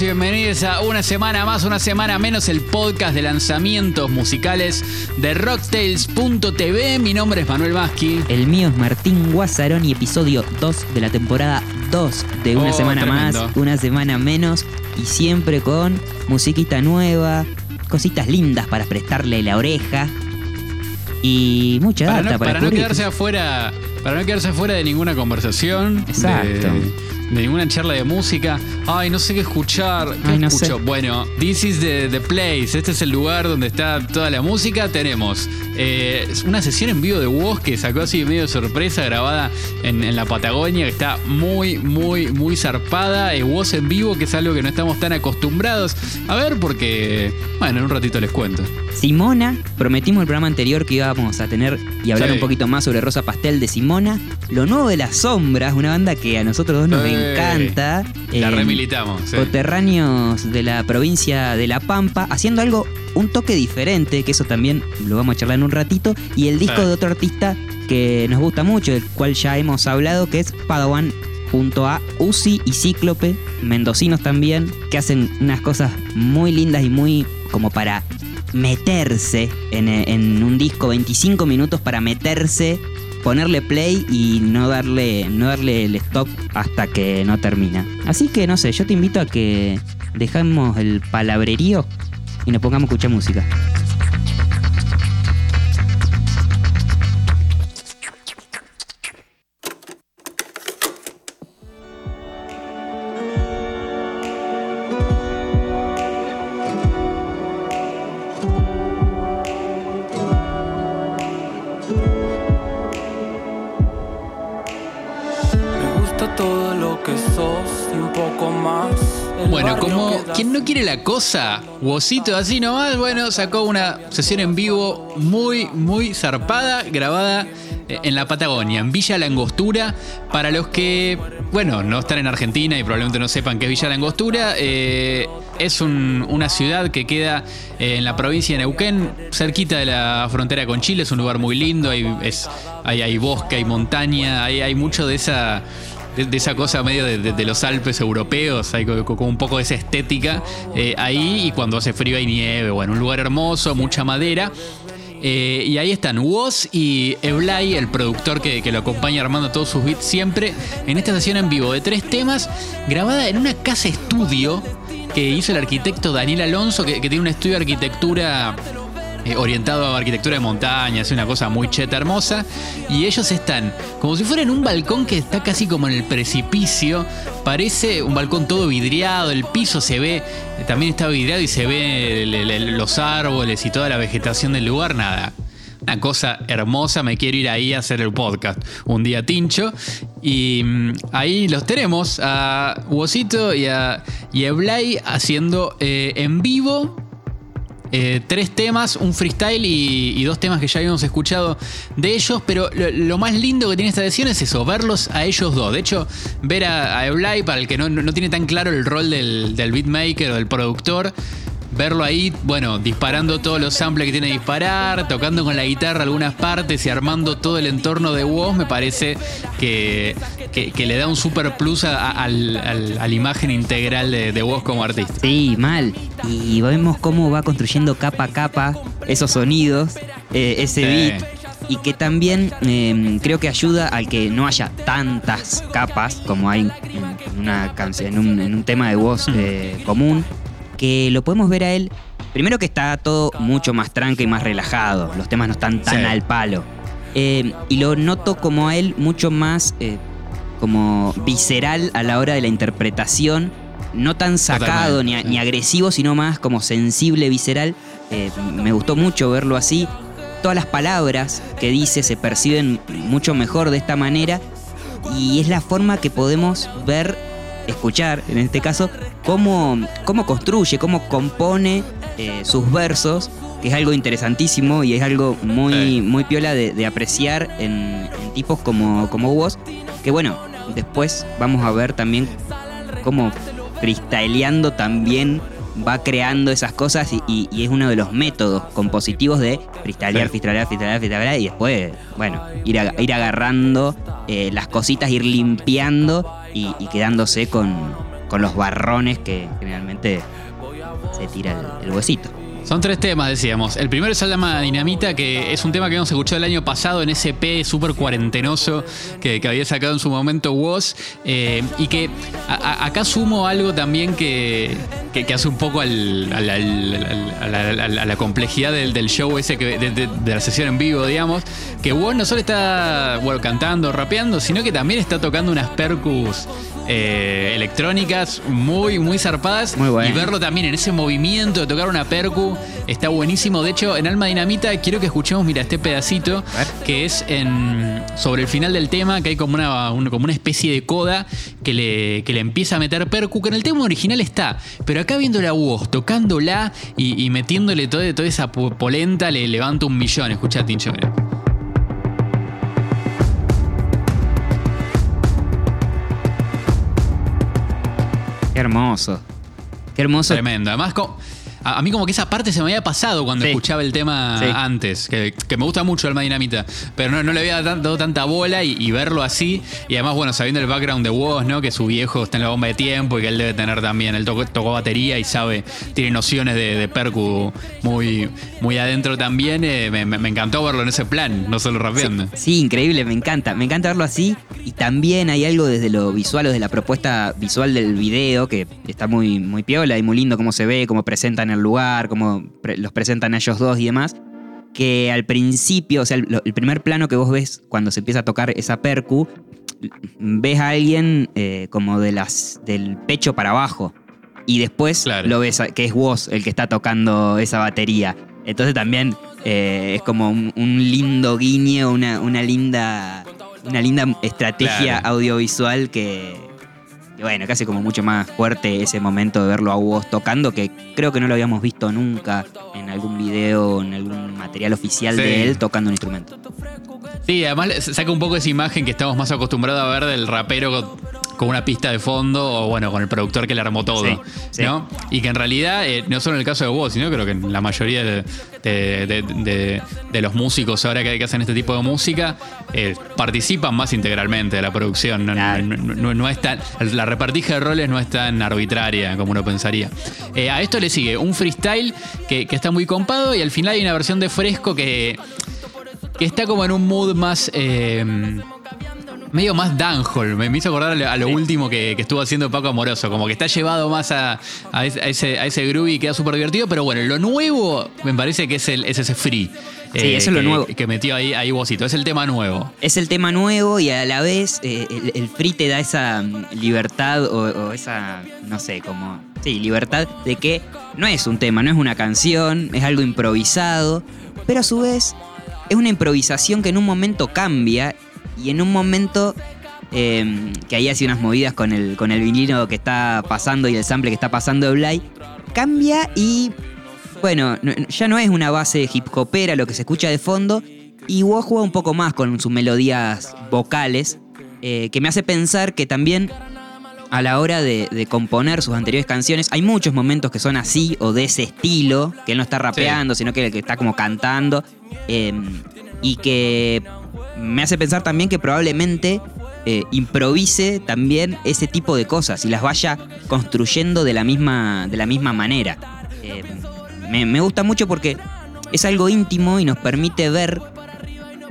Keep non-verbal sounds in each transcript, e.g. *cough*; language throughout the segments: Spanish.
bienvenidos a una semana más, una semana menos, el podcast de lanzamientos musicales de Rocktails.tv. Mi nombre es Manuel Maschi. El mío es Martín Guasarón y episodio 2 de la temporada 2 de una Oh, semana tremendo. más, una semana menos y siempre con musiquita nueva, cositas lindas para prestarle la oreja y mucha Para data no, para, para no quedarse afuera, para no quedarse afuera de ninguna conversación, Exacto. de, ninguna charla de música. Ay, no sé qué escuchar. ¿Qué Ay, no escucho? sé. Bueno, this is the, the place. Este es el lugar donde está toda la música. Tenemos eh, una sesión en vivo de Woz que sacó así medio de sorpresa, grabada en, en la Patagonia, que está muy, muy, muy zarpada. Eh, Woz en vivo, que es algo que no estamos tan acostumbrados a ver, porque, bueno, en un ratito les cuento. Simona, prometimos el programa anterior que íbamos a tener y hablar Sí. un poquito más sobre Rosa Pastel de Simona. Lo nuevo de las sombras, una banda que a nosotros dos nos Eh, encanta. La Eh, remilitamos. sí. coterráneos de la provincia de La Pampa, haciendo algo, un toque diferente, que eso también lo vamos a charlar en un ratito, y el disco Sí. de otro artista que nos gusta mucho, del cual ya hemos hablado, que es Padawan junto a Uzi y Cíclope, mendocinos también, que hacen unas cosas muy lindas y muy como para meterse en, un disco, 25 minutos para meterse, ponerle play y no darle, no darle el stop hasta que no termina. Así que no sé, yo te invito a que dejemos el palabrerío y nos pongamos a escuchar música. Cosa, Wosito así nomás, bueno, sacó una sesión en vivo muy, muy zarpada, grabada eh, en la Patagonia, en Villa La Angostura. Para los que, bueno, no están en Argentina y probablemente no sepan qué es Villa La Angostura, eh, es un- una ciudad que queda eh, en la provincia de Neuquén, cerquita de la frontera con Chile. Es un lugar muy lindo, hay, es, hay, bosque, hay montaña, hay mucho de esa de, esa cosa medio de, los Alpes europeos, hay co- como un poco de esa estética eh, ahí y cuando hace frío hay nieve, bueno, un lugar hermoso, mucha madera. Eh, y ahí están Woz y Eblay, el productor que, que lo acompaña armando todos sus beats siempre, en esta sesión en vivo de tres temas, grabada en una casa estudio que hizo el arquitecto Daniel Alonso, que, que tiene un estudio de arquitectura eh, orientado a arquitectura de montaña, es una cosa muy cheta hermosa. Y ellos están como si fueran un balcón que está casi como en el precipicio. Parece un balcón todo vidriado, el piso se ve, también está vidriado y se ve los árboles y toda la vegetación del lugar, nada. Una cosa hermosa, me quiero ir ahí a hacer el podcast un día tincho. Y mm, ahí los tenemos a Wosito y a, y haciendo eh, en vivo eh, tres temas, un freestyle y, dos temas que ya habíamos escuchado de ellos, pero lo, lo más lindo que tiene esta edición es eso, verlos a ellos dos. De hecho, ver a, a Eblay, para el que no, no tiene tan claro el rol del, del beatmaker o del productor, verlo ahí, bueno, disparando todos los samples que tiene que disparar, tocando con la guitarra algunas partes y armando todo el entorno de Woz, me parece que, que- que le da un super plus a, la imagen integral de, de Woz como artista. Sí, mal. Y vemos cómo va construyendo capa a capa esos sonidos, eh, ese Sí. beat. Y que también eh, creo que ayuda al que no haya tantas capas como hay en una canción, en un, en un tema de voz eh, común. Que lo podemos ver a él. Primero que está todo mucho más tranca y más relajado. Los temas no están tan Sí. al palo. Eh, y lo noto como a él mucho más eh, como visceral a la hora de la interpretación. No tan sacado ni, ni agresivo, sino más como sensible, visceral. Eh, me gustó mucho verlo así. Todas las palabras que dice se perciben mucho mejor de esta manera. Y es la forma que podemos ver, escuchar en este caso, cómo, cómo construye, cómo compone eh, sus versos, que es algo interesantísimo y es algo muy, Sí. muy piola de, de apreciar en, en tipos como, como vos. Que bueno, después vamos a ver también cómo freestyleando también va creando esas cosas y, y- y es uno de los métodos compositivos de freestylear, Sí. freestylear, freestylear, freestylear y después, bueno, ir, a- ir agarrando eh, las cositas, ir limpiando y, quedándose con, con los barrones que generalmente se tira el, el huesito. Son tres temas, decíamos. El primero es el llama Dinamita, que es un tema que hemos escuchado el año pasado en ese EP súper cuarentenoso que, que había sacado en su momento Woz. eh, y que acá sumo algo también que, que- hace un poco al- a, la, complejidad del, del show ese, que, de, de- de la sesión en vivo, digamos. Que Woz no solo está bueno, cantando, rapeando, sino que también está tocando unas percus. Eh, electrónicas muy muy zarpadas Muy bueno. y verlo también en ese movimiento de tocar una percu está buenísimo. De hecho, en Alma Dinamita quiero que escuchemos, mira, este pedacito que es en, sobre el final del tema, que hay como una, un- como una especie de coda que le, que le empieza a meter percu, que en el tema original está, pero acá viendo la voz, tocándola y, y metiéndole toda, toda esa po- polenta, le levanta un millón. Escucha, Tincho, mira. Hermoso. Qué hermoso. Tremendo. Además, a, a mí como que esa parte se me había pasado cuando Sí. escuchaba el tema Sí. antes, que, que me gusta mucho Alma Dinamita, pero no, no le había dado tanta bola y, y verlo así, y además, bueno, sabiendo el background de Woz, ¿no? Que su viejo está en la bomba de tiempo y que él debe tener también, él tocó, tocó batería y sabe, tiene nociones de, de percu muy, muy adentro también, eh, me, me- me encantó verlo en ese plan, no solo rapeando. Sí, increíble, me encanta. Me encanta verlo así. Y también hay algo desde lo visual o desde la propuesta visual del video que está muy, muy piola y muy lindo cómo se ve, cómo presentan el lugar, cómo pre- los presentan a ellos dos y demás. Que al principio, o sea, el, el primer plano que vos ves cuando se empieza a tocar esa percu, ves a alguien eh, como de las, del pecho para abajo. Y después Claro. lo ves a- que es vos el que está tocando esa batería. Entonces también eh, es como un, un lindo guiño, una, una linda. Una linda estrategia Claro. audiovisual que, que, bueno, que hace como mucho más fuerte ese momento de verlo a vos tocando, que creo que no lo habíamos visto nunca en algún video, en algún material oficial Sí. de él tocando un instrumento. Sí, además saca un poco esa imagen que estamos más acostumbrados a ver del rapero con, una pista de fondo o bueno, con el productor que le armó todo, Sí, sí. ¿no? Y que en realidad, eh, no solo en el caso de vos, sino creo que en la mayoría de, de- de- de- de los músicos ahora que, que hacen este tipo de música eh, participan más integralmente de la producción. No, Claro. no- no- no es tan- la repartija de roles no es tan arbitraria como uno pensaría. Eh, a esto le sigue un freestyle que, que está muy compado y al final hay una versión de fresco que que está como en un mood más. Eh, medio más dancehall. Me, me hizo acordar a lo, a lo último que, que estuvo haciendo Paco Amoroso. Como que está llevado más a, a ese, a ese, groove y queda súper divertido. Pero bueno, lo nuevo me parece que es, el, es ese free. eh, Sí, eso es lo que- nuevo. Que metió ahí, ahí Bocito. Es el tema nuevo. Es el tema nuevo y a la vez eh, el, el free te da esa mm, libertad o, o esa, no sé, como... Sí, libertad de que no es un tema, no es una canción, es algo improvisado, pero a su vez es una improvisación que en un momento cambia y en un momento eh, que ahí hace unas movidas con el, con el vinilo que está pasando y el sample que está pasando de Blay, cambia y bueno, no- ya no es una base hip hopera lo que se escucha de fondo. Y Woz juega un poco más con sus melodías vocales eh, que me hace pensar que también a la hora de, de componer sus anteriores canciones hay muchos momentos que son así o de ese estilo, que él no está rapeando, sino que, que está como cantando eh, y que me hace pensar también que probablemente eh, improvise también ese tipo de cosas y las vaya construyendo de la misma, de la misma manera. Eh, me, me gusta mucho porque es algo íntimo y nos permite ver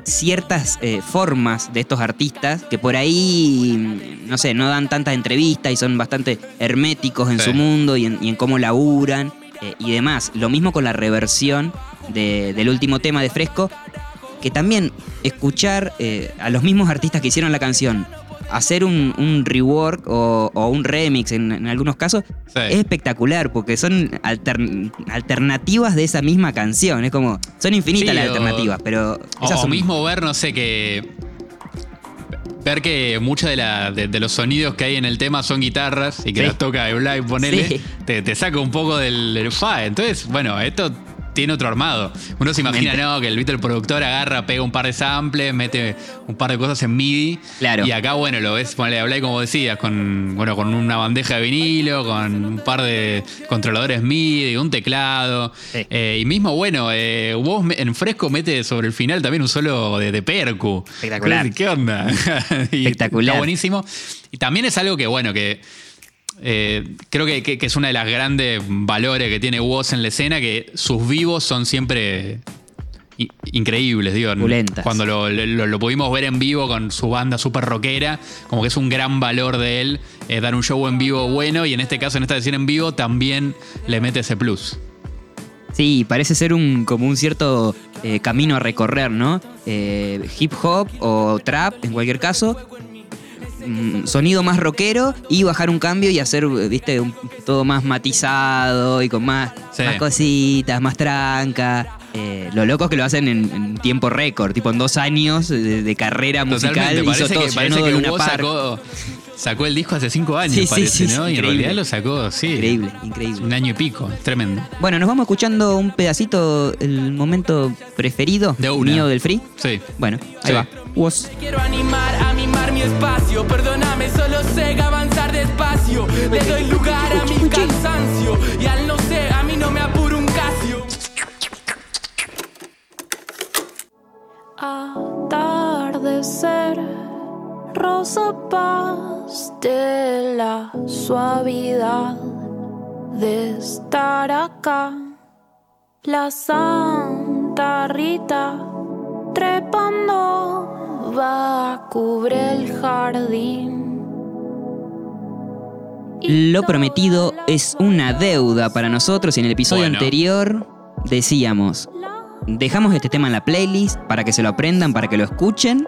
ciertas eh, formas de estos artistas que por ahí, mm, no sé, no dan tantas entrevistas y son bastante herméticos en Sí. su mundo y en, y en cómo laburan y demás. Lo mismo con la reversión de- del último tema de Fresco, que también escuchar eh, a los mismos artistas que hicieron la canción hacer un, un rework o, o un remix en, en algunos casos Sí. es espectacular porque son altern- alternativas de esa misma canción. Es como, son infinitas Sí, las o- alternativas, pero O, esas o son mismo ver, no sé, que. Ver que muchos de, la- de- de los sonidos que hay en el tema son guitarras y que Sí. las toca Eblay, ponele, te, te saca un poco del, del fa. Entonces, bueno, esto tiene otro armado. Uno se imagina, no, que el, ¿viste? el productor agarra, pega un par de samples, mete un par de cosas en MIDI. Claro. Y acá, bueno, lo ves, ponele Eblay, como decías, con, bueno, con una bandeja de vinilo, con un par de controladores MIDI, un teclado. Sí. Eh, y mismo, bueno, eh, vos en fresco mete sobre el final también un solo de, de percu. Espectacular. ¿Qué onda? *laughs* Y Espectacular. Está buenísimo. Y también es algo que, bueno, que eh, creo que, que- que es una de las grandes valores que tiene Woz en la escena, que sus vivos son siempre increíbles, digo. Opulentas. Cuando lo, lo- lo pudimos ver en vivo con su banda súper rockera, como que es un gran valor de él eh, dar un show en vivo bueno y en este caso, en esta sesión en vivo, también le mete ese plus. Sí, parece ser un como un cierto eh, camino a recorrer, ¿no? Eh, hip hop o trap, en cualquier caso. Mm, Sonido más rockero y bajar un cambio y hacer, eh, viste, un- todo más matizado y con más, Sí. más cositas, más tranca. Eh, lo loco es que lo hacen en, en tiempo récord, tipo en dos años de, de carrera musical. Totalmente, hizo parece todo, que, parece que sacó, sacó el disco hace cinco años, Sí, parece, sí, ¿no? sí, y en realidad lo sacó, sí. Increíble, increíble. Un año y pico, tremendo. Bueno, nos vamos escuchando un pedacito, el momento preferido De mío del free. Sí. Bueno, ahí va. Was. Quiero animar a mimar mi espacio. Perdóname, solo sé avanzar despacio. Le doy lugar a mi cansancio. Y al no sé, a mí no me apuro un casio. Atardecer, rosa pastela, suavidad de estar acá. La Santa Rita trepando va, cubre el jardín. Lo prometido es una deuda para nosotros y en el episodio Bueno. anterior decíamos, dejamos este tema en la playlist para que se lo aprendan, para que lo escuchen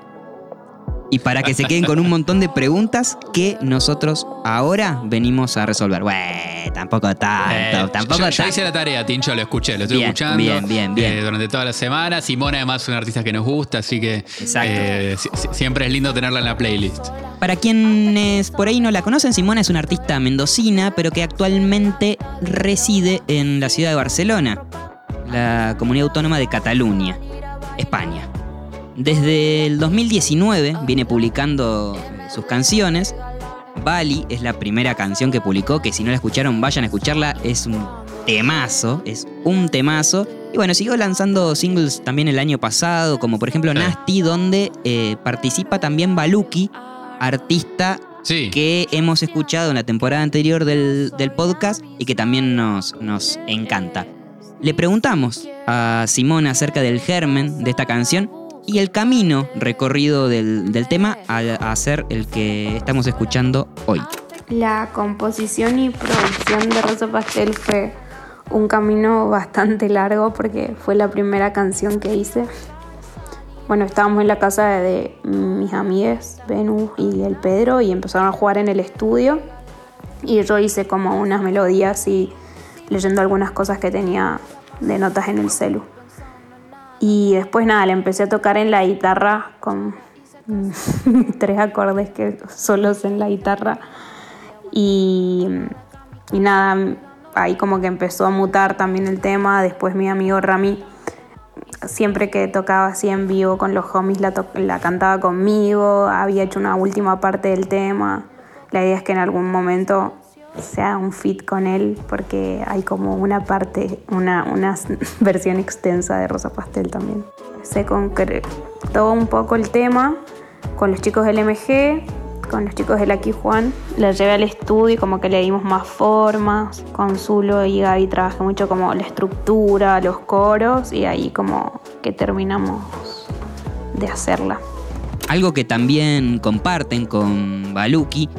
y para que se queden con un montón de preguntas que nosotros ahora venimos a resolver. Bueno, tampoco tanto, Eh, tampoco yo, yo tanto. hice la tarea, Tincho, lo escuché, lo estoy Bien, escuchando. bien, bien, bien. eh, durante toda la semana. Simona, además, es una artista que nos gusta, así que eh, si- si- siempre es lindo tenerla en la playlist. Para quienes por ahí no la conocen, Simona es una artista mendocina, pero que actualmente reside en la ciudad de Barcelona, la comunidad autónoma de Cataluña, España. Desde el 2019 viene publicando sus canciones. Bali es la primera canción que publicó, que si no la escucharon vayan a escucharla, es un temazo, es un temazo. Y bueno, siguió lanzando singles también el año pasado, como por ejemplo Sí. Nasty, donde eh, participa también Baluki, artista Sí. que hemos escuchado en la temporada anterior del, del podcast y que también nos, nos encanta. Le preguntamos a Simón acerca del germen de esta canción y el camino recorrido del, del tema a, a ser el que estamos escuchando hoy. La composición y producción de Rosa Pastel fue un camino bastante largo porque fue la primera canción que hice. Bueno, estábamos en la casa de mis amigues, Venus y el Pedro, y empezaron a jugar en el estudio. Y yo hice como unas melodías y leyendo algunas cosas que tenía de notas en el celu. Y después nada, le empecé a tocar en la guitarra con *laughs* tres acordes que solos en la guitarra. Y, y nada, ahí como que empezó a mutar también el tema. Después mi amigo Rami, siempre que tocaba así en vivo con los homies, la, la cantaba conmigo. Había hecho una última parte del tema. La idea es que en algún momento sea un fit con él, porque hay como una parte, una, una *laughs* versión extensa de Rosa Pastel también. Se concretó un poco el tema con los chicos del MG, con los chicos del Aquí Juan. La llevé al estudio y como que le dimos más formas. Con Zulo y Gaby trabajé mucho como la estructura, los coros y ahí como que terminamos de hacerla. Algo que también comparten con Baluki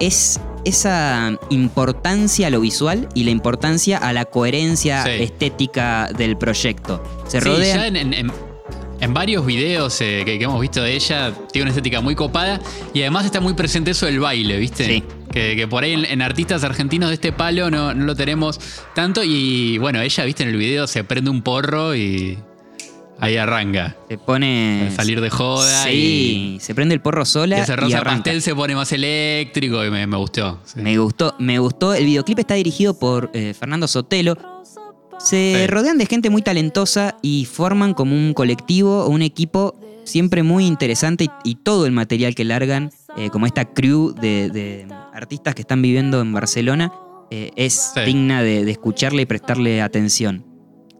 es esa importancia a lo visual y la importancia a la coherencia Sí. estética del proyecto. Se Sí, rodean ya en, en- en- en varios videos eh, que, que hemos visto de ella, tiene una estética muy copada y además está muy presente eso del baile, ¿viste? Sí. Que, que por ahí en, en artistas argentinos de este palo no, no lo tenemos tanto y bueno, ella, ¿viste? En el video se prende un porro y ahí arranca. Se pone. A salir de joda Sí, se prende el porro Y sola ese y rosa arranca. pastel se pone más eléctrico y me, me gustó. sí. Me gustó, me gustó. El videoclip está dirigido por eh, Fernando Sotelo. Se Sí. rodean de gente muy talentosa y forman como un colectivo o un equipo siempre muy interesante y, y todo el material que largan, eh, como esta crew de, de artistas que están viviendo en Barcelona, eh, es Sí. digna de, de escucharle y prestarle atención.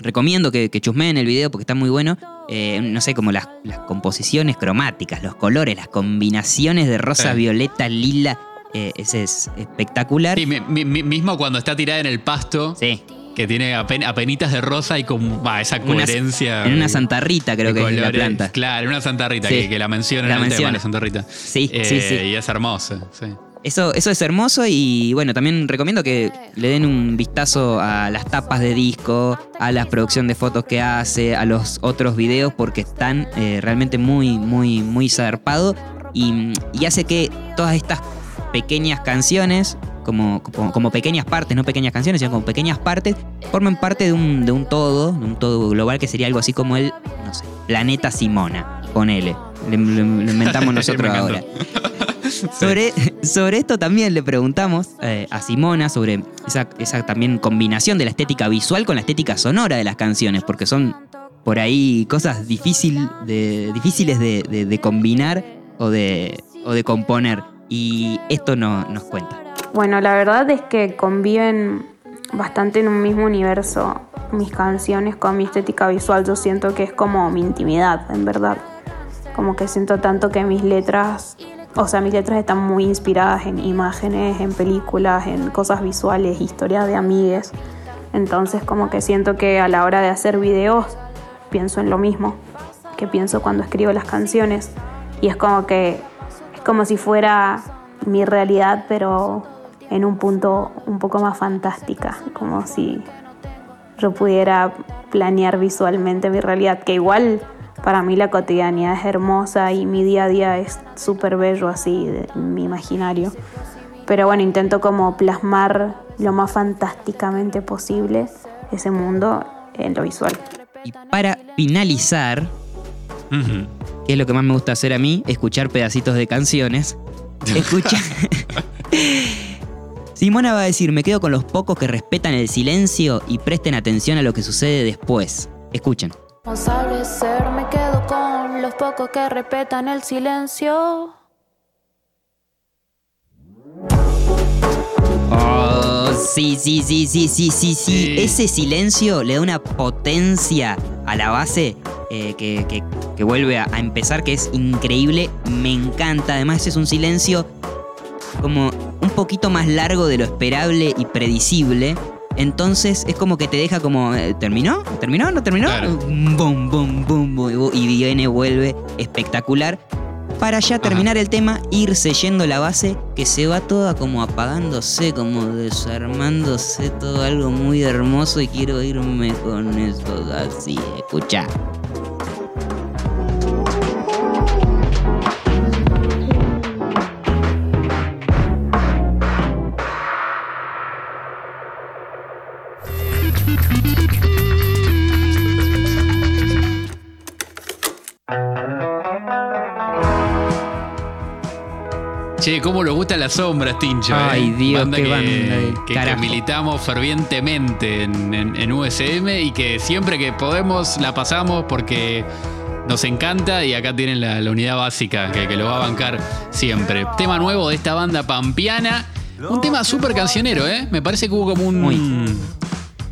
Recomiendo que, que chusmeen el video porque está muy bueno. Eh, no sé, como las, las composiciones cromáticas, los colores, las combinaciones de rosa, Sí. violeta, lila. eh, ese es espectacular. Sí, mi- mi- mi- mismo cuando está tirada en el pasto, Sí. que tiene apen- apenitas de rosa y con bah, esa Una- coherencia. en una Santa Rita creo que es la planta. Claro, en una Santa Rita, Sí. que, que la menciona La en el tema, la Santa Rita. Sí, Eh, sí, sí. Y es hermosa, sí. Eso, eso es hermoso y bueno, también recomiendo que le den un vistazo a las tapas de disco, a la producción de fotos que hace, a los otros videos porque están eh, realmente muy, muy, muy zarpados y, y hace que todas estas pequeñas canciones, como, como, como pequeñas partes, no pequeñas canciones, sino como pequeñas partes, formen parte de un, de un todo, de un todo global que sería algo así como el, no sé, Planeta Simona, ponele. Lo, lo- inventamos *laughs* nosotros ahora. *laughs* Sobre, sobre esto también le preguntamos eh, a Simona sobre esa, esa también combinación de la estética visual con la estética sonora de las canciones, porque son por ahí cosas difícil de, difíciles de, de- de combinar o de, o de componer. Y esto no, nos cuenta. Bueno, la verdad es que conviven bastante en un mismo universo mis canciones con mi estética visual. Yo siento que es como mi intimidad, en verdad. Como que siento tanto que mis letras, o sea, mis letras están muy inspiradas en imágenes, en películas, en cosas visuales, historias de amigues. Entonces como que siento que a la hora de hacer videos pienso en lo mismo que pienso cuando escribo las canciones. Y es como que es como si fuera mi realidad, pero en un punto un poco más fantástica, como si yo pudiera planear visualmente mi realidad, que igual para mí la cotidianidad es hermosa y mi día a día es súper bello así, de- en mi imaginario. Pero bueno, intento como plasmar lo más fantásticamente posible ese mundo en lo visual. Y para finalizar, Ujú. que es lo que más me gusta hacer a mí, escuchar pedacitos de canciones. *laughs* Escucha. Simona va a decir, me quedo con los pocos que respetan el silencio y presten atención a lo que sucede después. Escuchen. Responsable ser, me quedo con los pocos que respetan el silencio. Oh, sí, sí, sí, sí, sí, sí, sí. Ese silencio le da una potencia a la base eh, que, que- que vuelve a, a empezar, que es increíble. Me encanta. Además, es un silencio como un poquito más largo de lo esperable y predecible. Entonces es como que te deja como, eh, ¿terminó? ¿Terminó? ¿No terminó? Claro. Bum, bum, y viene, vuelve, espectacular. Para ya terminar el tema, irse yendo la base, que se va toda como apagándose, como desarmándose, todo algo muy hermoso y quiero irme con eso así. Escucha. Las sombras, Tincho. eh? Ay, Dios, Banda qué que, banda de que- que carajo. militamos fervientemente en, en- en USM y que siempre que podemos la pasamos porque nos encanta y acá tienen la, la unidad básica que, que lo va a bancar siempre. Tema nuevo de esta banda pampiana. Un tema súper cancionero, ¿eh? Me parece que hubo como un...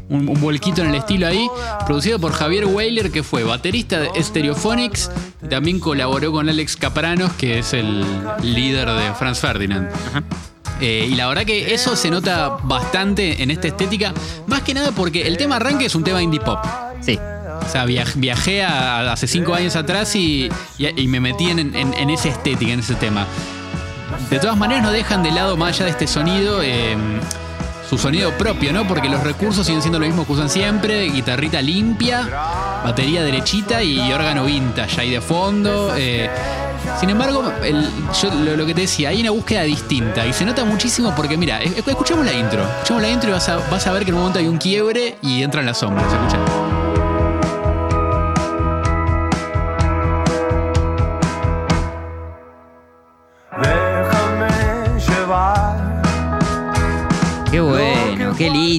Un, un volquito en el estilo ahí, producido por Javier Weiler, que fue baterista de Stereophonics y también colaboró con Alex Capranos, que es el líder de Franz Ferdinand. Eh, y la verdad que eso se nota bastante en esta estética, más que nada porque el tema arranque es un tema indie pop. Sí. O sea, viaj- viajé a- hace cinco años atrás y, y- y me metí en, en- en esa estética, en ese tema. De todas maneras, no dejan de lado, más allá de este sonido, eh, su sonido propio, ¿no? Porque los recursos siguen siendo lo mismo que usan siempre: guitarrita limpia, batería derechita y órgano vintage ahí de fondo. eh. Sin embargo, lo, que te decía, hay una búsqueda distinta y se nota muchísimo porque, mira, es- escuchemos la intro. Escuchemos la intro y vas a, vas a ver que en un momento hay un quiebre y entran las sombras.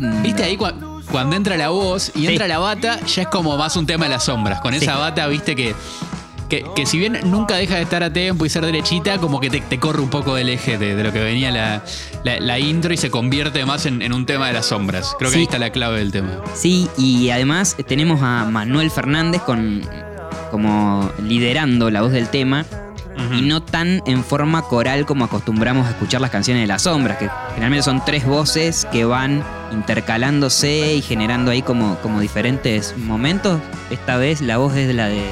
Lindo. ¿Viste ahí cua- cuando entra la voz y Sí. entra la bata, ya es como más un tema de las sombras. Con esa Sí. bata, viste que, que, que si bien nunca deja de estar a tiempo y ser derechita, como que te, te corre un poco del eje de, de lo que venía la, la- la intro y se convierte más en, en un tema de las sombras. Creo que Sí. ahí está la clave del tema. Sí, y además tenemos a Manuel Fernández con como liderando la voz del tema. Y no tan en forma coral como acostumbramos a escuchar las canciones de las sombras, que generalmente son tres voces que van intercalándose y generando ahí como, como diferentes momentos. Esta vez la voz es la de,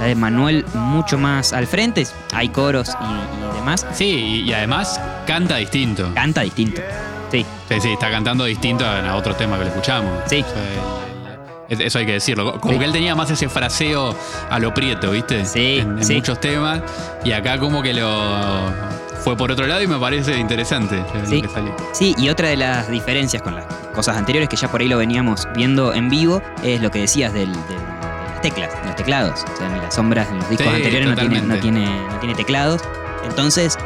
la de Manuel mucho más al frente, hay coros y, y demás. Sí, y, además canta distinto. Canta distinto. Sí, Sí, sí, está cantando distinto a a otro tema que le escuchamos. Sí. O sea, eso hay que decirlo. Como Sí. que él tenía más ese fraseo a lo prieto, ¿viste? Sí, En, en sí. muchos temas. Y acá como que lo fue por otro lado y me parece interesante lo Sí. que salió. Sí, y otra de las diferencias con las cosas anteriores, que ya por ahí lo veníamos viendo en vivo, es lo que decías del, del- de las teclas, los teclados. O sea, en las sombras, en los discos Sí, anteriores no tiene, no, totalmente. tiene, no tiene teclados. Entonces,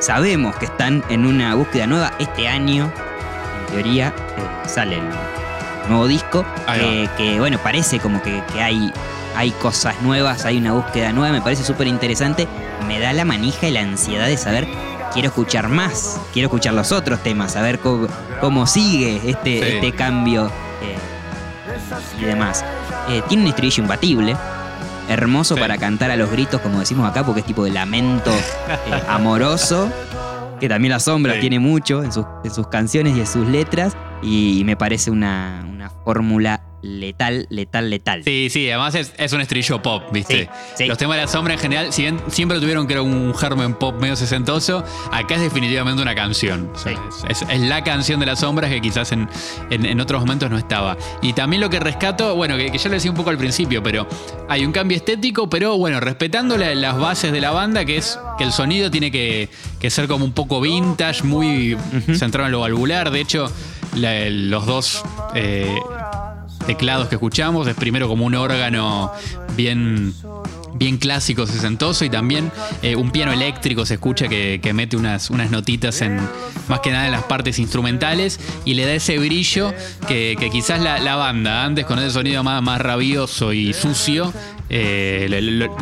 sabemos que están en una búsqueda nueva. Este año, en teoría, eh, sale el nuevo disco, que, que, bueno, parece como que, que hay, hay cosas nuevas, hay una búsqueda nueva, me parece súper interesante. Me da la manija y la ansiedad de saber quiero escuchar más, quiero escuchar los otros temas, a ver cómo, cómo sigue este, Sí. este cambio eh, y demás. Eh, tiene un estribillo imbatible, hermoso Sí. para cantar a los gritos, como decimos acá, porque es tipo de lamento eh, *laughs* amoroso, que también la sombra Sí. tiene mucho en sus, en sus canciones y en sus letras, y me parece una, una fórmula letal, letal, letal. Sí, sí, además es, es un estrello pop, ¿viste? Sí, sí. Los temas de la sombra en general, si bien siempre tuvieron que era un germen pop medio sesentoso, acá es definitivamente una canción. O sea, es, es- es la canción de las sombras que quizás en, en- en otros momentos no estaba. Y también lo que rescato, bueno, que, que ya lo decía un poco al principio, pero hay un cambio estético, pero bueno, respetando la- las bases de la banda, que es que el sonido tiene que, que ser como un poco vintage, muy centrado en lo valvular. De hecho, la- los dos... eh, teclados que escuchamos. Es primero como un órgano bien, bien clásico, sesentoso, y también eh, un piano eléctrico se escucha que, que mete unas, unas notitas en más que nada en las partes instrumentales y le da ese brillo que, que quizás la, la banda antes con ese sonido más, más rabioso y sucio. eh,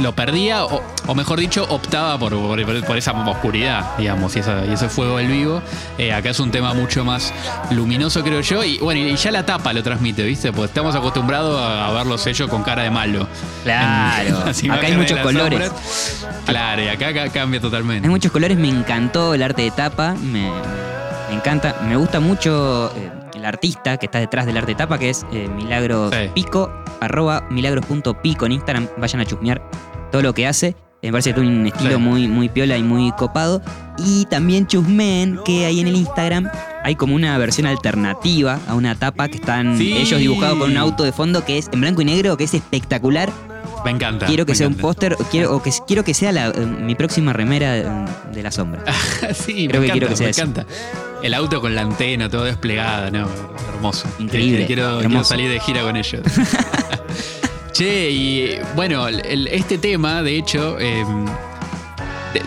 lo, perdía o, o mejor dicho optaba por, por- por esa oscuridad digamos y, esa- y ese fuego del vivo. Eh, acá es un tema mucho más luminoso creo yo y bueno y ya la tapa lo transmite viste porque estamos acostumbrados a, a verlos ellos con cara de malo. Claro, *laughs* En acá hay muchos colores. sombras. claro y acá, acá cambia totalmente Hay muchos colores, me encantó el arte de tapa, me, me encanta. Me gusta mucho eh, el artista que está detrás del arte de tapa, que es eh, Milagros Sí. Pico, arroba milagros.pico en Instagram. Vayan a chusmear todo lo que hace. Me parece que tiene un estilo Sí. muy, muy piola y muy copado. Y también chusmeen que ahí en el Instagram hay como una versión alternativa a una tapa que están Sí. ellos dibujados con un auto de fondo que es en blanco y negro, que es espectacular. Me encanta Quiero que sea un póster, quiero, o que quiero que sea la- eh, mi próxima remera de, de la sombra. *laughs* sí, Creo me que quiero encanta, que sea me eso. encanta. El auto con la antena, todo desplegada, ¿no? Hermoso. Increíble, Quiero, salir de gira con ellos. *laughs* *laughs* che, y bueno, el- este tema, de hecho, eh, ti-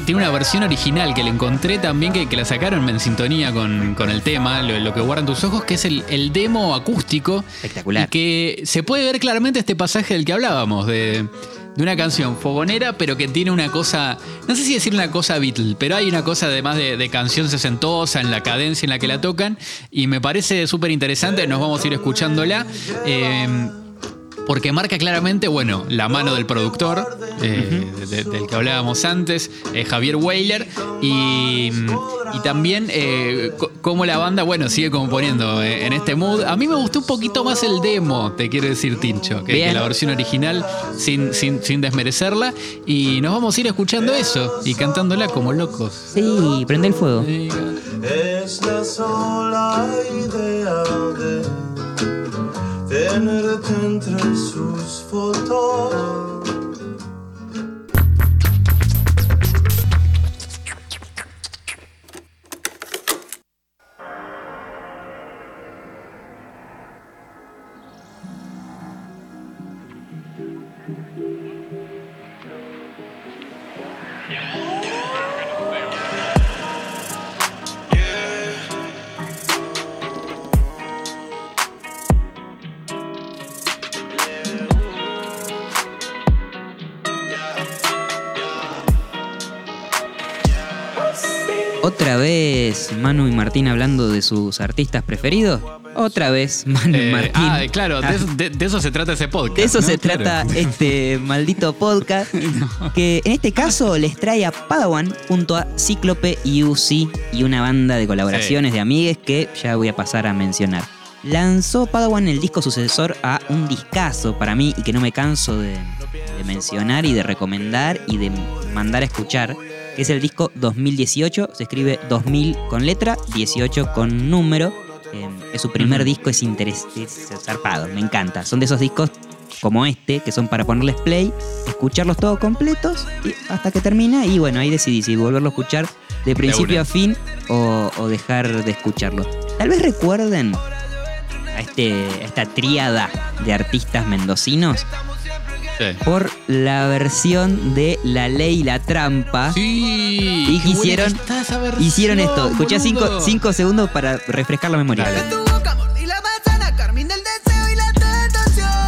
tiene una versión original que le encontré también, que, que la sacaron en sintonía con, con el tema, lo, lo que guardan tus ojos, que es el, el demo acústico. Espectacular. Y que se puede ver claramente este pasaje del que hablábamos, de, de una canción fogonera, pero que tiene una cosa, no sé si decir una cosa Beatle, pero hay una cosa además de, de canción sesentosa en la cadencia en la que la tocan, y me parece súper interesante, nos vamos a ir escuchándola. eh, porque marca claramente, bueno, la mano del productor, eh, de- del que hablábamos antes, eh, Javier Weiler, y, y también eh, cómo la banda, bueno, sigue componiendo eh, en este mood. A mí me gustó un poquito más el demo, te quiero decir, Tincho, que la versión original, sin, sin, sin desmerecerla. Y nos vamos a ir escuchando eso y cantándola como locos. Sí, prende el fuego. Es la sola idea de tenerte entre sus fotos. Otra vez Manu y Martín hablando de sus artistas preferidos. Otra vez, Manuel Eh, Martín. ah, claro, de, eso- de- de eso se trata ese podcast. De eso ¿no? se Claro. trata este *laughs* maldito podcast. *laughs* Que en este caso les trae a Padawan junto a Cíclope y UC y una banda de colaboraciones de amigues que ya voy a pasar a mencionar. Lanzó Padawan el disco sucesor a un discazo para mí y que no me canso de, de mencionar y de recomendar y de mandar a escuchar. Que es el disco 2018, se escribe 2000 con letra, 18 con número. Eh, es su primer disco, es, interes- es zarpado, me encanta. Son de esos discos como este, que son para ponerles play, escucharlos todos completos y hasta que termina y bueno, ahí decidí si volverlo a escuchar de principio a fin o, o dejar de escucharlo. Tal vez recuerden a, este, a esta tríada de artistas mendocinos Sí. por la versión de La Ley y la Trampa. Sí. Y hicieron- que está esa versión, Hicieron esto, escuché boludo. 5 segundos para refrescar la memoria. Dale.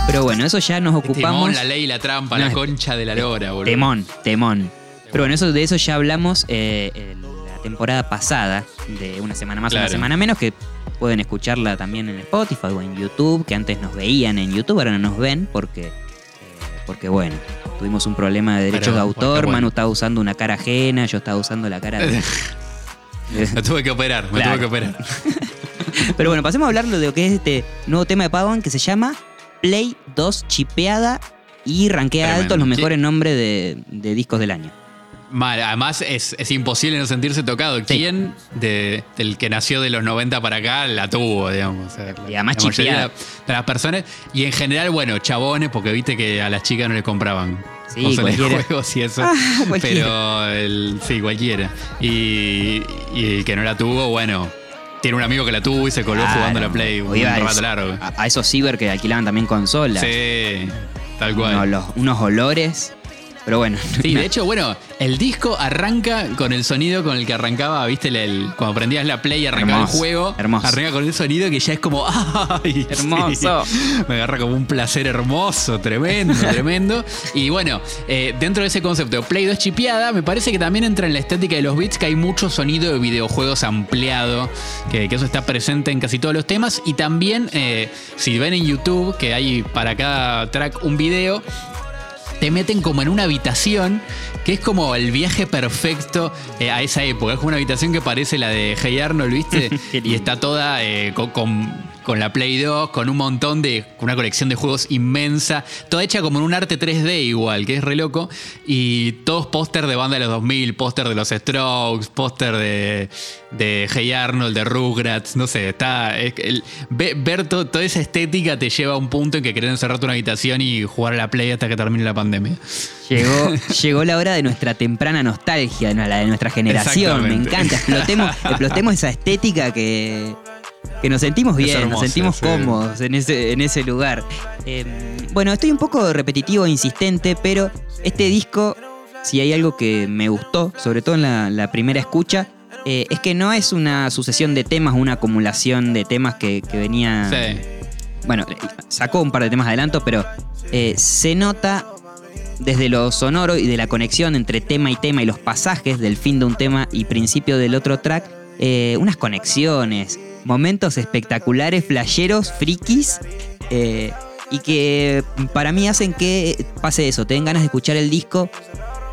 Pero bueno, eso ya nos ocupamos. Timón, la ley y la trampa, No, la concha de la lora, boludo. Temón, temón. Pero bueno, eso, de eso ya hablamos eh, en la temporada pasada, de una semana más o Claro. una semana menos, que pueden escucharla también en Spotify o en YouTube, que antes nos veían en YouTube, ahora no nos ven porque, eh, porque bueno, tuvimos un problema de derechos de autor, bueno. Manu estaba usando una cara ajena, yo estaba usando la cara de... *laughs* Me tuve que operar, me Claro. tuve que operar. *laughs* Pero bueno, pasemos a hablar de lo que es este nuevo tema de Padawan que se llama Play 2 Chipeada y Tremendo. altos los mejores nombres de, de discos del año. Mal, además es, es imposible no sentirse tocado. ¿Quién de, del que nació de los 90 para acá la tuvo, digamos? O sea, la- Y además la chipeada. de las personas. Y en general, bueno, chabones, porque viste que a las chicas no les compraban Sí, cualquiera. juegos y eso. Ah, cualquiera. Pero el- sí, cualquiera. Y, y el que no la tuvo, bueno, tiene un amigo que la tuvo y se coló Claro, jugando a la Play un rato largo. A, a esos ciber que alquilaban también consolas. Sí, tal cual. Uno- los- unos olores. Pero bueno. Sí, de hecho, bueno, el disco arranca con el sonido con el que arrancaba, viste, el, el- cuando prendías la play y arrancaba Hermoso, el juego. hermoso. Arranca con el sonido que ya es como, ¡ay! *laughs* Hermoso. sí. me agarra como un placer hermoso, tremendo, *laughs* tremendo. Y bueno, eh, dentro de ese concepto de Play 2 chipeada, me parece que también entra en la estética de los beats que hay mucho sonido de videojuegos ampliado, que, que eso está presente en casi todos los temas. Y también, eh, si ven en YouTube, que hay para cada track un video, te meten como en una habitación que es como el viaje perfecto eh, a esa época. Es como una habitación que parece la de Hey Arnold, ¿viste? *laughs* Y está toda eh, con, con- con la Play 2, con un montón de. con una colección de juegos inmensa. Toda hecha como en un arte 3D igual, que es re loco. Y todos póster de banda de los 2000, póster de los Strokes, póster de, de Hey Arnold, de Rugrats, no sé. Está. es el- ver to- toda esa estética te lleva a un punto en que querés encerrarte en una habitación y jugar a la Play hasta que termine la pandemia. Llegó, *laughs* llegó la hora de nuestra temprana nostalgia, ¿no? la de nuestra generación. Me encanta. Explotemos, *laughs* explotemos esa estética que, que nos sentimos bien, nos sentimos sí. cómodos en ese, en ese lugar. Eh, bueno, estoy un poco repetitivo e insistente, pero este disco, si hay algo que me gustó, sobre todo en la, la primera escucha, eh, es que no es una sucesión de temas, una acumulación de temas que, que venía Sí. bueno, sacó un par de temas de adelanto, pero eh, se nota desde lo sonoro y de la conexión entre tema y tema y los pasajes del fin de un tema y principio del otro track, eh, unas conexiones, momentos espectaculares, flasheros, frikis, eh, y que para mí hacen que pase eso, te den ganas de escuchar el disco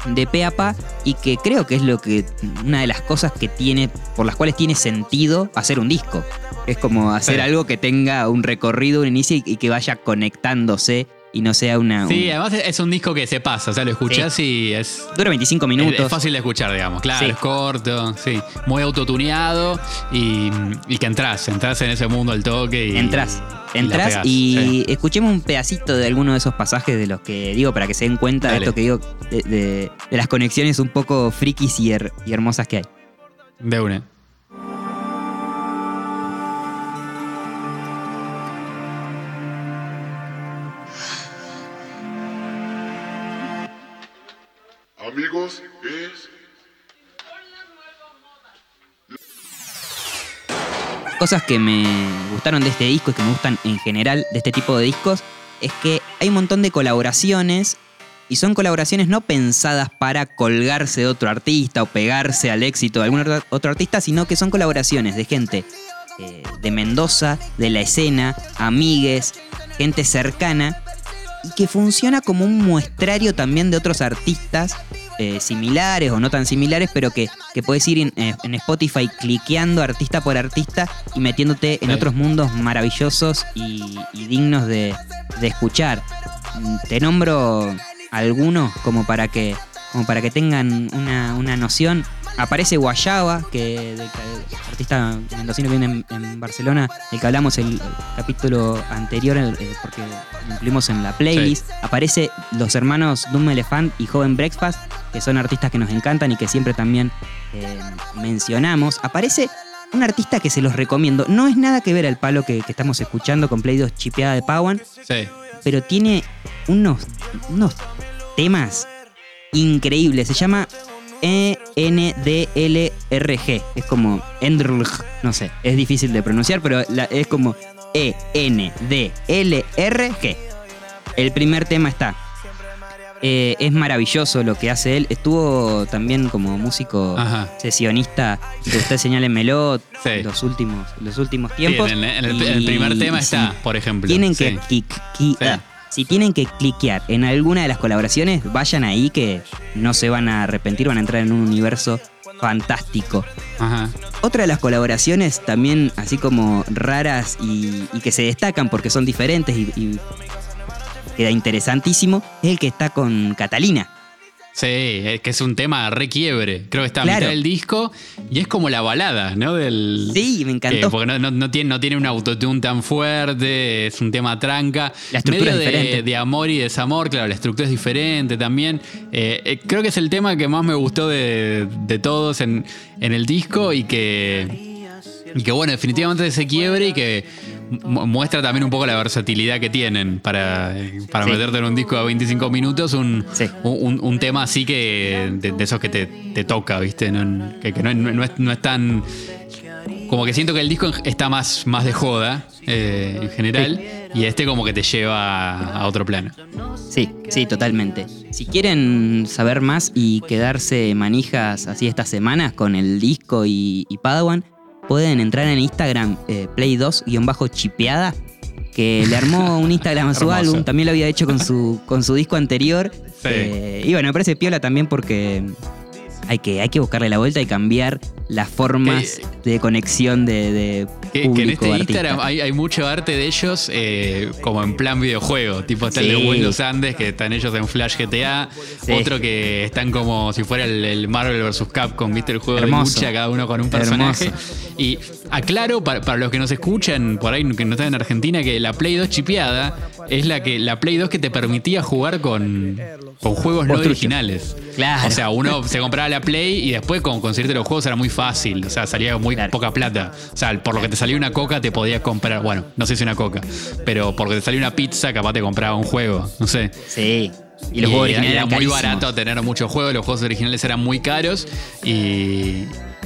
de pe a pa y que creo que es lo que una de las cosas que tiene por las cuales tiene sentido hacer un disco es como hacer Sí. algo que tenga un recorrido un inicio y, y que vaya conectándose y no sea una Sí, un- además es un disco que se pasa, o sea, lo escuchás y es, dura 25 es, minutos es fácil de escuchar, digamos. Claro, Sí. es corto, sí. Muy autotuneado y, y que entras, entras en ese mundo al toque y. entras y pegás, y, sí. escuchemos un pedacito de alguno de esos pasajes de los que digo para que se den cuenta de esto que digo de, de- de las conexiones un poco frikis y, her- y hermosas que hay De una. Cosas que me gustaron de este disco y que me gustan en general de este tipo de discos es que hay un montón de colaboraciones y son colaboraciones no pensadas para colgarse de otro artista o pegarse al éxito de algún otro- artista, sino que son colaboraciones de gente eh, de Mendoza, de la escena, amigues, gente cercana, y que funciona como un muestrario también de otros artistas eh, similares o no tan similares, pero que, que puedes ir en, eh, en Spotify cliqueando artista por artista y metiéndote en Sí. otros mundos maravillosos y, y dignos de, de escuchar. Te nombro algunos como para que, como para que tengan una, una noción. Aparece Guayaba, que, artista mendocino que viene en, en Barcelona, del que hablamos el, el capítulo anterior, eh, porque lo incluimos en la playlist. Aparece los hermanos Doom Elephant y Joven Breakfast, que son artistas que nos encantan y que siempre también eh, mencionamos. Aparece un artista que se los recomiendo. No es nada que ver al palo que, que estamos escuchando con Play 2 chipeada de Pawan, Sí. pero tiene unos, unos temas increíbles. Se llama ENDLRG. Es como Endrlg, no sé, es difícil de pronunciar, pero la- es como ENDLRG. El primer tema está. Eh, es maravilloso lo que hace él. Estuvo también como músico Ajá. sesionista de Usted Señálemelo Sí. los últimos, los últimos Sí, tiempos. en, el, en el- en el Y primer tema está, por ejemplo. Tienen que ah, si tienen que cliquear en alguna de las colaboraciones, vayan ahí que no se van a arrepentir, van a entrar en un universo fantástico. Ajá. Otra de las colaboraciones también así como raras y, y que se destacan porque son diferentes y, y queda interesantísimo, es el que está con Catalina. Sí, es que es un tema re quiebre. Creo que está a Claro. mitad del disco y es como la balada, ¿no? Del, Sí, me encantó. porque no, no- no tiene, no tiene un autotune tan fuerte, es un tema tranca. La estructura Medio es diferente. de amor y desamor, claro, la estructura es diferente también. Eh, eh, creo que es el tema que más me gustó de, de todos en, en el disco y que, y que, bueno, definitivamente ese quiebre y que muestra también un poco la versatilidad que tienen para, eh, para Sí. meterte en un disco de 25 minutos, un, Sí. un, un tema así que de, de esos que te, te toca, ¿viste? No, que que no, no- no es, no es tan... Como que siento que el disco está más, más de joda eh, en general y este como que te lleva a otro plano. Sí, sí, totalmente. Si quieren saber más y quedarse manijas así estas semanas con el disco y, y Padawan, pueden entrar en Instagram eh, Play2-chipeada, que le armó un Instagram a su álbum, también lo había hecho con su, con su disco anterior. Sí. Eh, y bueno, me parece piola también porque hay que, hay que buscarle la vuelta y cambiar las formas de conexión de, de Que, que en público, este artista. Instagram hay, hay mucho arte de ellos eh, como en plan videojuego. Tipo está el de Los Andes, que están ellos en Flash GTA. Sí. Otro que están como si fuera el, el Marvel vs. Capcom, ¿viste? El juego Hermoso. de lucha, cada uno con un personaje. Hermoso. Y aclaro para, para los que nos escuchan por ahí, que no están en Argentina, que la Play 2 chipeada es la que la Play 2 que te permitía jugar con, con juegos no originales. Claro. O sea, uno se compraba la Play y después con conseguirte los juegos era muy fácil. O sea, salía muy Claro. poca plata. O sea, por lo que te salía una coca te podías comprar. Bueno, no sé si una coca. Pero porque te salía una pizza, capaz te compraba un juego. No sé. Sí. Y los juegos era- originales era eran muy barato tener muchos juegos. Los juegos originales eran muy caros. Y,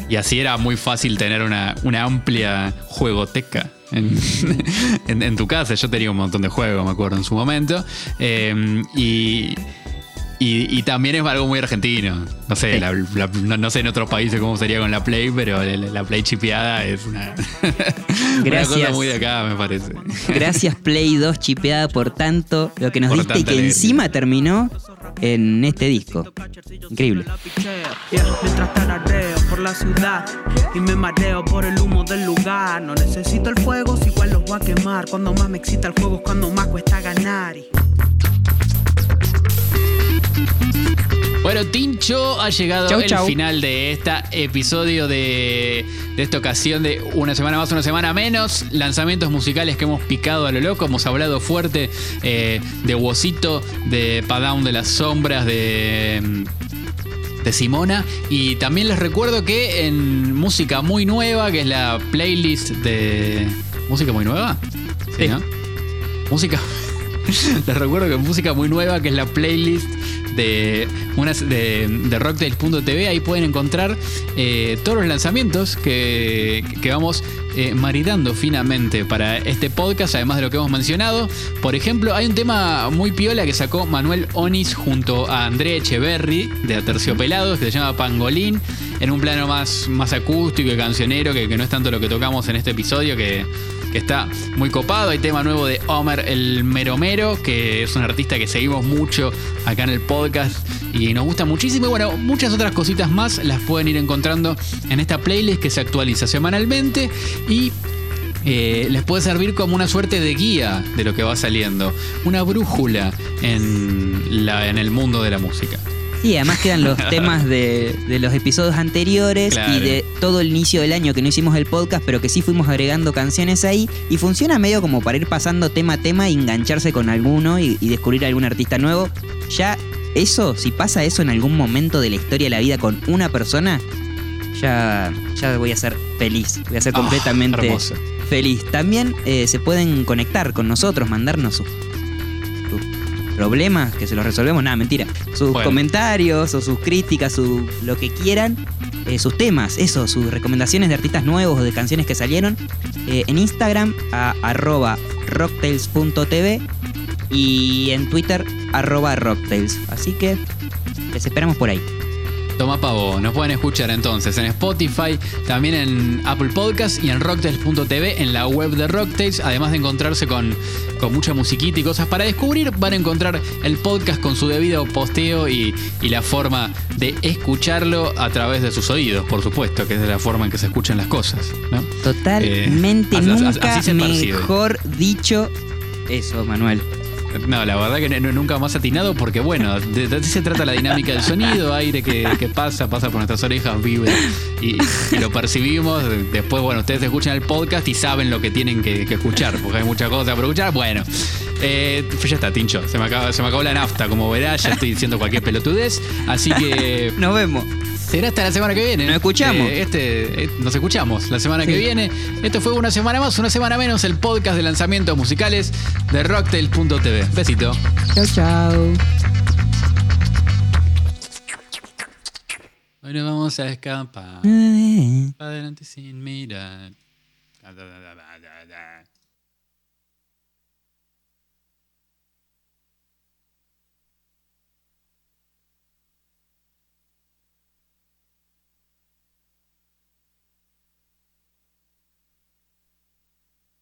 y así era muy fácil tener una, una amplia juegoteca. *laughs* En, en- tu casa, yo tenía un montón de juegos, me acuerdo, en su momento. Eh, y, y, y también es algo muy argentino. No sé, Sí. la- la- no, no sé en otros países cómo sería con la Play, pero la, la Play chipeada es una, *laughs* una Gracias. cosa muy de acá, me parece. Gracias Play 2 chipeada por tanto lo que nos Por diste y que alegría. encima terminó en este disco. Increíble. Mientras tarareo por la ciudad y me mareo por el humo del lugar. No necesito el fuego, si igual los voy a quemar. Cuando más me excita el fuego es cuando más cuesta ganar. Bueno, Tincho ha llegado Chau, el final de este episodio de, de esta ocasión de una semana más, una semana menos. Lanzamientos musicales que hemos picado a lo loco. Hemos hablado fuerte eh, de Wosito, de Padown de las Sombras, de, mm, de Simona. Y también les recuerdo que en música muy nueva, que es la playlist de. ¿Música muy nueva? Sí, Sí. ¿no? Música. *laughs* Les recuerdo que música muy nueva, que es la playlist de, unas, de, rocktails.tv. Ahí pueden encontrar eh, todos los lanzamientos que, que vamos eh, maridando finamente para este podcast, además de lo que hemos mencionado. Por ejemplo, hay un tema muy piola que sacó Manuel Onis junto a André Echeverry de Aterciopelados, que se llama Pangolín, en un plano más, más acústico y cancionero, que, que no es tanto lo que tocamos en este episodio, que que está muy copado. Hay tema nuevo de Homer el Meromero, que es un artista que seguimos mucho acá en el podcast y nos gusta muchísimo. Y bueno, muchas otras cositas más las pueden ir encontrando en esta playlist que se actualiza semanalmente y eh, les puede servir como una suerte de guía de lo que va saliendo, una brújula en, la, en el mundo de la música. Y además quedan los *laughs* temas de, de los episodios anteriores Claro. y de todo el inicio del año que no hicimos el podcast, pero que sí fuimos agregando canciones ahí. Y funciona medio como para ir pasando tema a tema e engancharse con alguno y, y descubrir algún artista nuevo. Ya eso, si pasa eso en algún momento de la historia de la vida con una persona, ya, ya voy a ser feliz. Voy a ser Ah, completamente feliz. También eh, se pueden conectar con nosotros, mandarnos sus problemas, que se los resolvemos, nada, mentira. Sus Bueno. comentarios o sus críticas, su, lo que quieran, eh, sus temas, eso, sus recomendaciones de artistas nuevos o de canciones que salieron, eh, en Instagram a arroba rocktails.tv y en Twitter arroba rocktails. Así que les esperamos por ahí. Toma pavo, nos pueden escuchar entonces en Spotify, también en Apple Podcast y en rocktails.tv en la web de Rocktails, además de encontrarse con, con mucha musiquita y cosas para descubrir, van a encontrar el podcast con su debido posteo y, y la forma de escucharlo a través de sus oídos, por supuesto, que es de la forma en que se escuchan las cosas, ¿no? Totalmente Eh, así- así- nunca así percibe. mejor dicho eso, Manuel. No, la verdad que no- nunca más atinado porque bueno, de, de se trata la dinámica del sonido, aire que, pasa, pasa por nuestras orejas, vive y, lo percibimos. Después, bueno, ustedes escuchan el podcast y saben lo que tienen que, que escuchar, porque hay muchas cosas por escuchar. Bueno, eh, pues ya está, Tincho, se me, acaba, se me acabó la nafta, como verás, ya estoy diciendo cualquier pelotudez, así que... Nos vemos. Será hasta la semana que viene. Nos escuchamos. Eh, este, eh, nos escuchamos la semana que viene. Esto fue una semana más, una semana menos, el podcast de lanzamientos musicales de Rocktail.tv. Besito. Chau, chau. Hoy nos vamos a escapar. Adelante sin mirar.